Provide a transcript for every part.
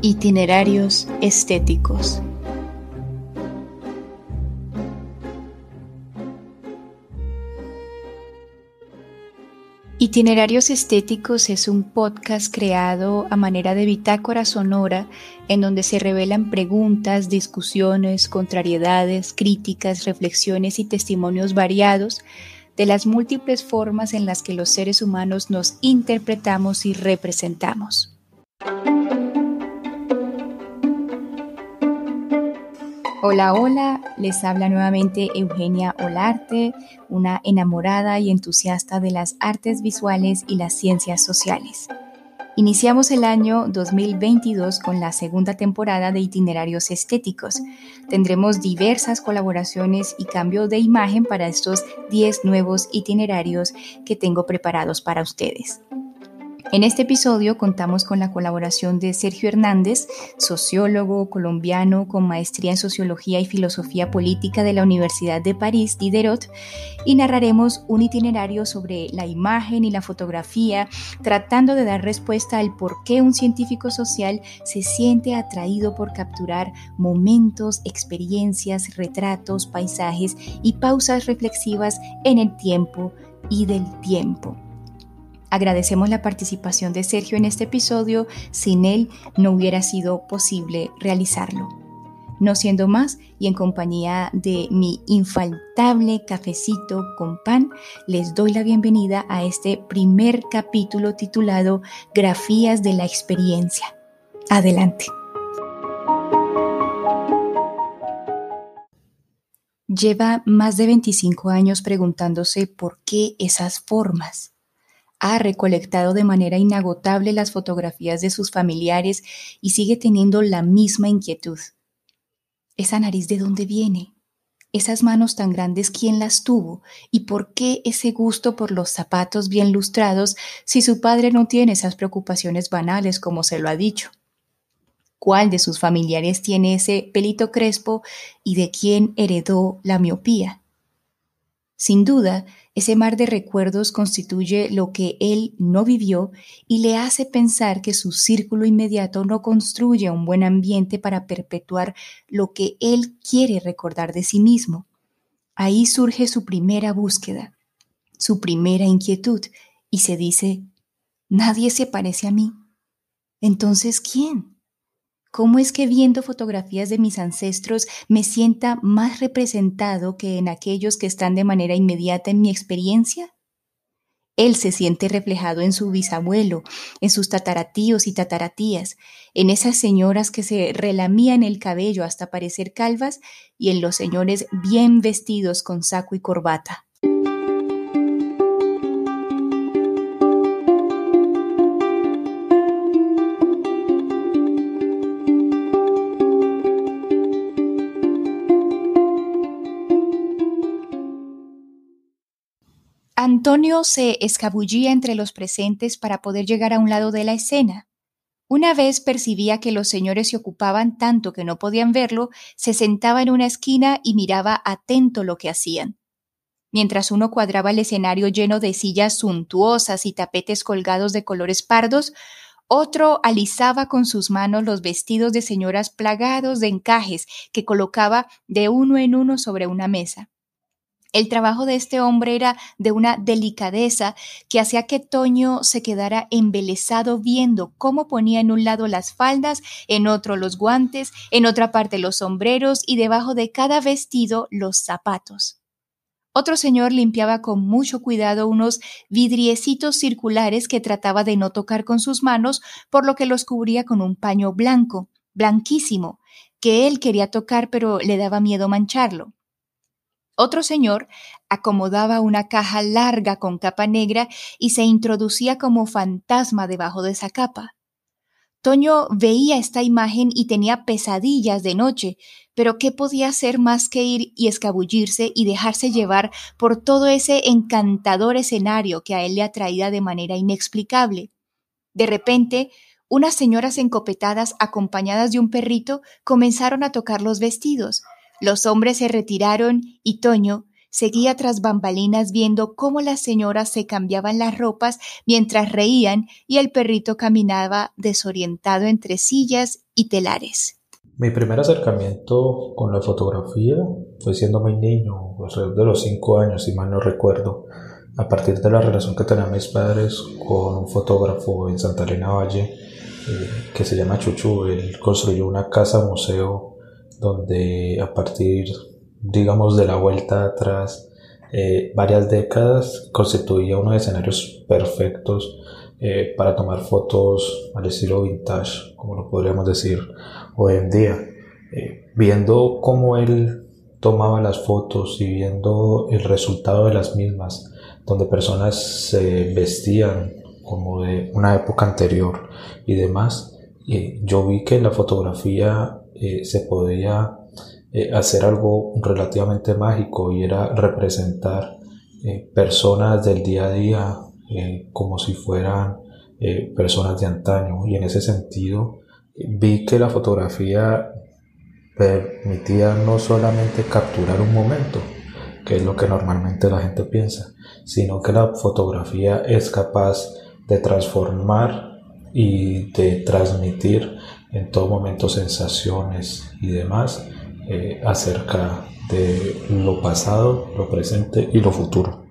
Itinerarios estéticos. Itinerarios Estéticos es un podcast creado a manera de bitácora sonora en donde se revelan preguntas, discusiones, contrariedades, críticas, reflexiones y testimonios variados de las múltiples formas en las que los seres humanos nos interpretamos y representamos. Hola, hola, les habla nuevamente Eugenia Olarte, una enamorada y entusiasta de las artes visuales y las ciencias sociales. Iniciamos el año 2022 con la segunda temporada de itinerarios estéticos. Tendremos diversas colaboraciones y cambio de imagen para estos 10 nuevos itinerarios que tengo preparados para ustedes. En este episodio contamos con la colaboración de Sergio Hernández, sociólogo colombiano con maestría en Sociología y Filosofía Política de la Universidad de París, Diderot, y narraremos un itinerario sobre la imagen y la fotografía, tratando de dar respuesta al por qué un científico social se siente atraído por capturar momentos, experiencias, retratos, paisajes y pausas reflexivas en el tiempo y del tiempo. Agradecemos la participación de Sergio en este episodio, sin él no hubiera sido posible realizarlo. No siendo más, y en compañía de mi infaltable cafecito con pan, les doy la bienvenida a este primer capítulo titulado Grafías de la experiencia. Adelante. Lleva más de 25 años preguntándose por qué esas formas ha recolectado de manera inagotable las fotografías de sus familiares y sigue teniendo la misma inquietud. ¿Esa nariz de dónde viene? ¿Esas manos tan grandes quién las tuvo? ¿Y por qué ese gusto por los zapatos bien lustrados si su padre no tiene esas preocupaciones banales como se lo ha dicho? ¿Cuál de sus familiares tiene ese pelito crespo y de quién heredó la miopía? Sin duda, ese mar de recuerdos constituye lo que él no vivió y le hace pensar que su círculo inmediato no construye un buen ambiente para perpetuar lo que él quiere recordar de sí mismo. Ahí surge su primera búsqueda, su primera inquietud, y se dice, nadie se parece a mí. Entonces, ¿quién? ¿Cómo es que viendo fotografías de mis ancestros me sienta más representado que en aquellos que están de manera inmediata en mi experiencia? Él se siente reflejado en su bisabuelo, en sus tataratíos y tataratías, en esas señoras que se relamían el cabello hasta parecer calvas y en los señores bien vestidos con saco y corbata. Antonio se escabullía entre los presentes para poder llegar a un lado de la escena. Una vez percibía que los señores se ocupaban tanto que no podían verlo, se sentaba en una esquina y miraba atento lo que hacían. Mientras uno cuadraba el escenario lleno de sillas suntuosas y tapetes colgados de colores pardos, otro alisaba con sus manos los vestidos de señoras plagados de encajes que colocaba de uno en uno sobre una mesa. El trabajo de este hombre era de una delicadeza que hacía que Toño se quedara embelesado viendo cómo ponía en un lado las faldas, en otro los guantes, en otra parte los sombreros y debajo de cada vestido los zapatos. Otro señor limpiaba con mucho cuidado unos vidriecitos circulares que trataba de no tocar con sus manos, por lo que los cubría con un paño blanco, blanquísimo, que él quería tocar pero le daba miedo mancharlo. Otro señor acomodaba una caja larga con capa negra y se introducía como fantasma debajo de esa capa. Toño veía esta imagen y tenía pesadillas de noche, pero ¿qué podía hacer más que ir y escabullirse y dejarse llevar por todo ese encantador escenario que a él le atraía de manera inexplicable? De repente, unas señoras encopetadas acompañadas de un perrito comenzaron a tocar los vestidos. Los hombres se retiraron y Toño, Seguía tras bambalinas viendo cómo las señoras se cambiaban las ropas mientras reían y el perrito caminaba desorientado entre sillas y telares. Mi primer acercamiento con la fotografía fue siendo muy niño, alrededor de los cinco años, si mal no recuerdo, a partir de la relación que tenían mis padres con un fotógrafo en Santa Elena Valle eh, que se llama Chuchu. Él construyó una casa museo donde a partir digamos, de la vuelta atrás eh, varias décadas, constituía unos escenarios perfectos eh, para tomar fotos al estilo vintage, como lo podríamos decir hoy en día. Eh, viendo cómo él tomaba las fotos y viendo el resultado de las mismas, donde personas se vestían como de una época anterior y demás, yo vi que la fotografía se podía eh, hacer algo relativamente mágico y era representar eh, personas del día a día eh, como si fueran personas de antaño. Y en ese sentido vi que la fotografía permitía no solamente capturar un momento, que es lo que normalmente la gente piensa, sino que la fotografía es capaz de transformar y de transmitir en todo momento sensaciones y demás eh, acerca de lo pasado, lo presente y lo futuro.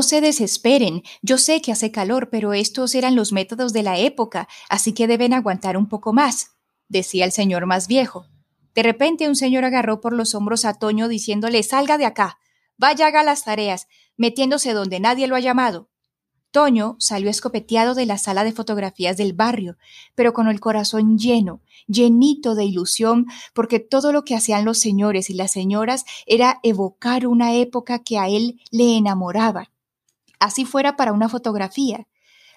No se desesperen, yo sé que hace calor, pero estos eran los métodos de la época, así que deben aguantar un poco más decía el señor más viejo. De repente un señor agarró por los hombros a Toño diciéndole Salga de acá, vaya haga las tareas, metiéndose donde nadie lo ha llamado. Toño salió escopeteado de la sala de fotografías del barrio, pero con el corazón lleno, llenito de ilusión, porque todo lo que hacían los señores y las señoras era evocar una época que a él le enamoraba. Así fuera para una fotografía.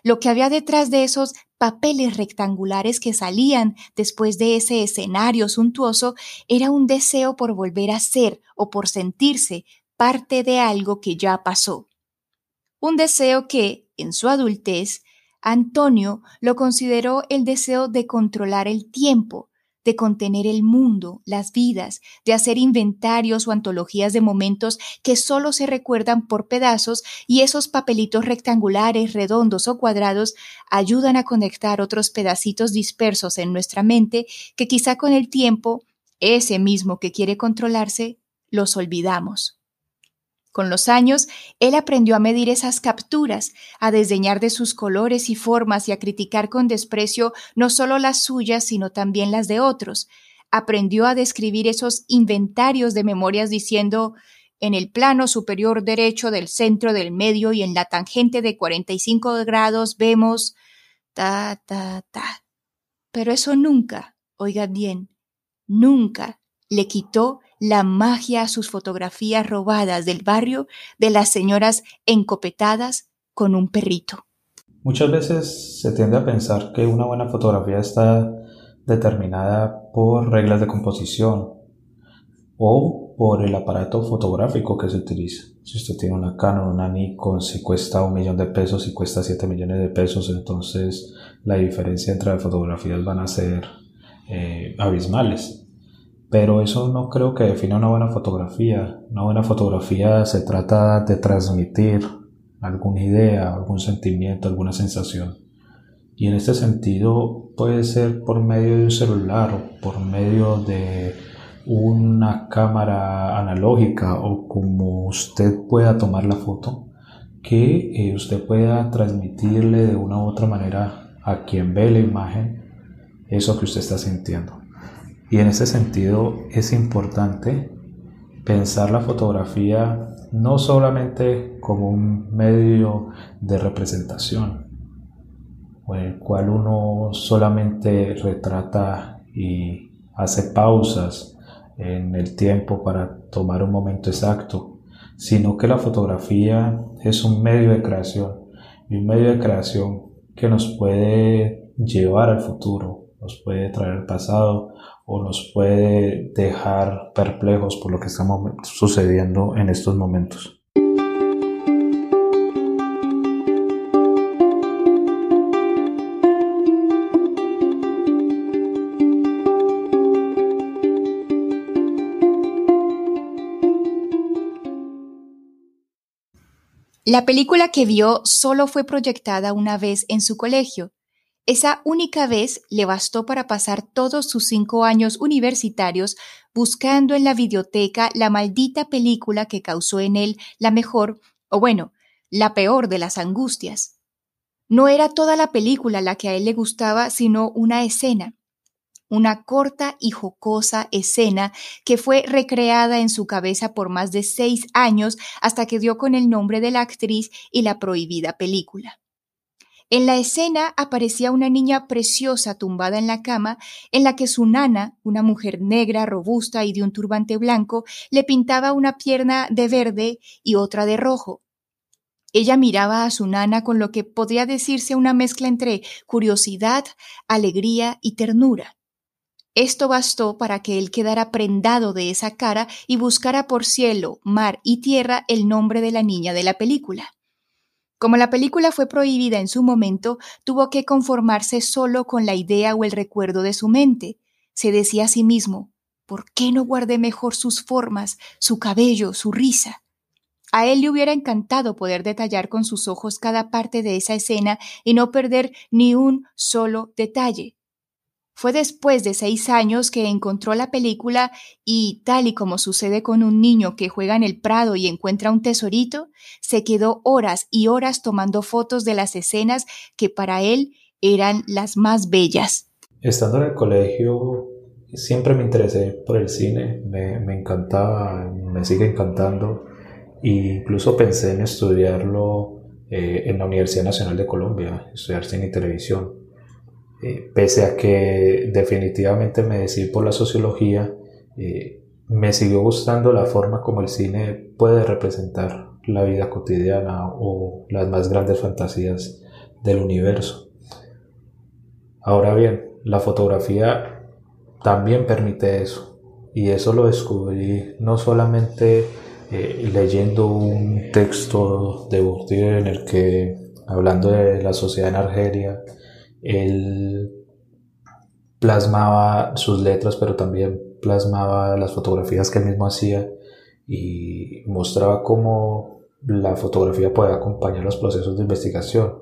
Lo que había detrás de esos papeles rectangulares que salían después de ese escenario suntuoso era un deseo por volver a ser o por sentirse parte de algo que ya pasó. Un deseo que, en su adultez, Antonio lo consideró el deseo de controlar el tiempo, de contener el mundo, las vidas, de hacer inventarios o antologías de momentos que solo se recuerdan por pedazos y esos papelitos rectangulares, redondos o cuadrados ayudan a conectar otros pedacitos dispersos en nuestra mente que quizá con el tiempo, ese mismo que quiere controlarse, los olvidamos. Con los años, él aprendió a medir esas capturas, a desdeñar de sus colores y formas y a criticar con desprecio no solo las suyas, sino también las de otros. Aprendió a describir esos inventarios de memorias diciendo en el plano superior derecho del centro del medio y en la tangente de 45 grados vemos ta, ta, ta. Pero eso nunca, oigan bien, nunca le quitó la magia a sus fotografías robadas del barrio de las señoras encopetadas con un perrito. Muchas veces se tiende a pensar que una buena fotografía está determinada por reglas de composición o por el aparato fotográfico que se utiliza. Si usted tiene una Canon, una Nikon, si cuesta un millón de pesos, si cuesta siete millones de pesos, entonces la diferencia entre las fotografías van a ser eh, abismales pero eso no creo que defina una buena fotografía. Una buena fotografía se trata de transmitir alguna idea, algún sentimiento, alguna sensación. Y en este sentido puede ser por medio de un celular o por medio de una cámara analógica o como usted pueda tomar la foto, que eh, usted pueda transmitirle de una u otra manera a quien ve la imagen eso que usted está sintiendo. Y en ese sentido es importante pensar la fotografía no solamente como un medio de representación, en el cual uno solamente retrata y hace pausas en el tiempo para tomar un momento exacto, sino que la fotografía es un medio de creación y un medio de creación que nos puede llevar al futuro, nos puede traer al pasado o nos puede dejar perplejos por lo que está sucediendo en estos momentos. La película que vio solo fue proyectada una vez en su colegio. Esa única vez le bastó para pasar todos sus cinco años universitarios buscando en la videoteca la maldita película que causó en él la mejor, o bueno, la peor de las angustias. No era toda la película la que a él le gustaba, sino una escena, una corta y jocosa escena que fue recreada en su cabeza por más de seis años hasta que dio con el nombre de la actriz y la prohibida película. En la escena aparecía una niña preciosa tumbada en la cama, en la que su nana, una mujer negra, robusta y de un turbante blanco, le pintaba una pierna de verde y otra de rojo. Ella miraba a su nana con lo que podría decirse una mezcla entre curiosidad, alegría y ternura. Esto bastó para que él quedara prendado de esa cara y buscara por cielo, mar y tierra el nombre de la niña de la película. Como la película fue prohibida en su momento, tuvo que conformarse solo con la idea o el recuerdo de su mente. Se decía a sí mismo, ¿por qué no guardé mejor sus formas, su cabello, su risa? A él le hubiera encantado poder detallar con sus ojos cada parte de esa escena y no perder ni un solo detalle. Fue después de seis años que encontró la película y, tal y como sucede con un niño que juega en el prado y encuentra un tesorito, se quedó horas y horas tomando fotos de las escenas que para él eran las más bellas. Estando en el colegio, siempre me interesé por el cine, me, encantaba, me sigue encantando, e incluso pensé en estudiarlo eh, en la Universidad Nacional de Colombia, estudiar cine y televisión eh, pese a que definitivamente me decidí por la sociología, eh, me siguió gustando la forma como el cine puede representar la vida cotidiana o las más grandes fantasías del universo. Ahora bien, la fotografía también permite eso y eso lo descubrí no solamente eh, leyendo un texto de Bourdieu en el que, hablando de la sociedad en Argelia, él plasmaba sus letras, pero también plasmaba las fotografías que él mismo hacía y mostraba cómo la fotografía puede acompañar los procesos de investigación.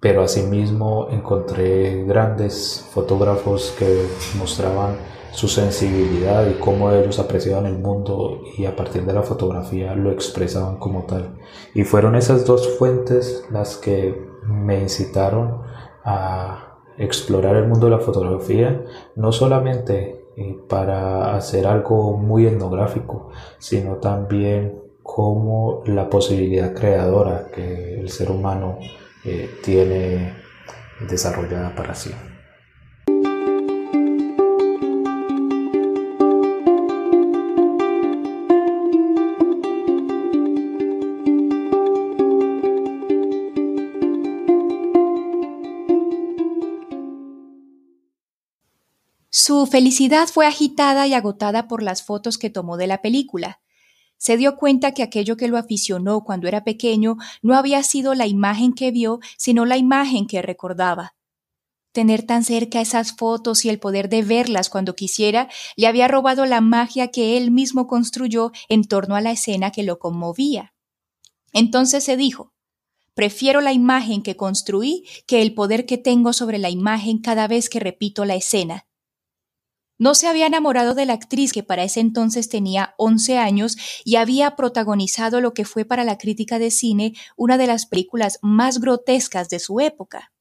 Pero asimismo encontré grandes fotógrafos que mostraban su sensibilidad y cómo ellos apreciaban el mundo y a partir de la fotografía lo expresaban como tal. Y fueron esas dos fuentes las que me incitaron a explorar el mundo de la fotografía, no solamente eh, para hacer algo muy etnográfico, sino también como la posibilidad creadora que el ser humano eh, tiene desarrollada para sí. Su felicidad fue agitada y agotada por las fotos que tomó de la película. Se dio cuenta que aquello que lo aficionó cuando era pequeño no había sido la imagen que vio, sino la imagen que recordaba. Tener tan cerca esas fotos y el poder de verlas cuando quisiera le había robado la magia que él mismo construyó en torno a la escena que lo conmovía. Entonces se dijo, prefiero la imagen que construí que el poder que tengo sobre la imagen cada vez que repito la escena. No se había enamorado de la actriz que para ese entonces tenía 11 años y había protagonizado lo que fue para la crítica de cine una de las películas más grotescas de su época.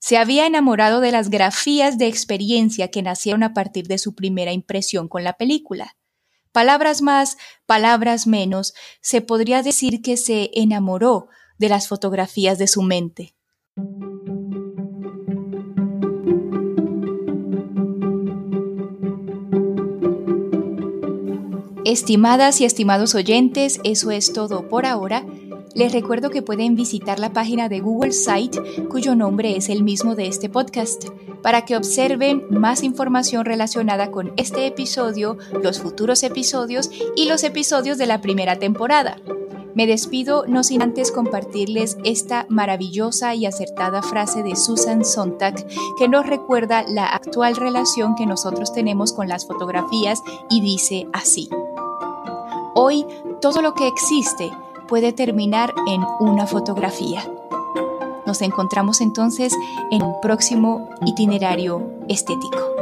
Se había enamorado de las grafías de experiencia que nacieron a partir de su primera impresión con la película. Palabras más, palabras menos, se podría decir que se enamoró de las fotografías de su mente. Estimadas y estimados oyentes, eso es todo por ahora. Les recuerdo que pueden visitar la página de Google Site, cuyo nombre es el mismo de este podcast, para que observen más información relacionada con este episodio, los futuros episodios y los episodios de la primera temporada. Me despido no sin antes compartirles esta maravillosa y acertada frase de Susan Sontag que nos recuerda la actual relación que nosotros tenemos con las fotografías y dice así. Hoy todo lo que existe puede terminar en una fotografía. Nos encontramos entonces en un próximo itinerario estético.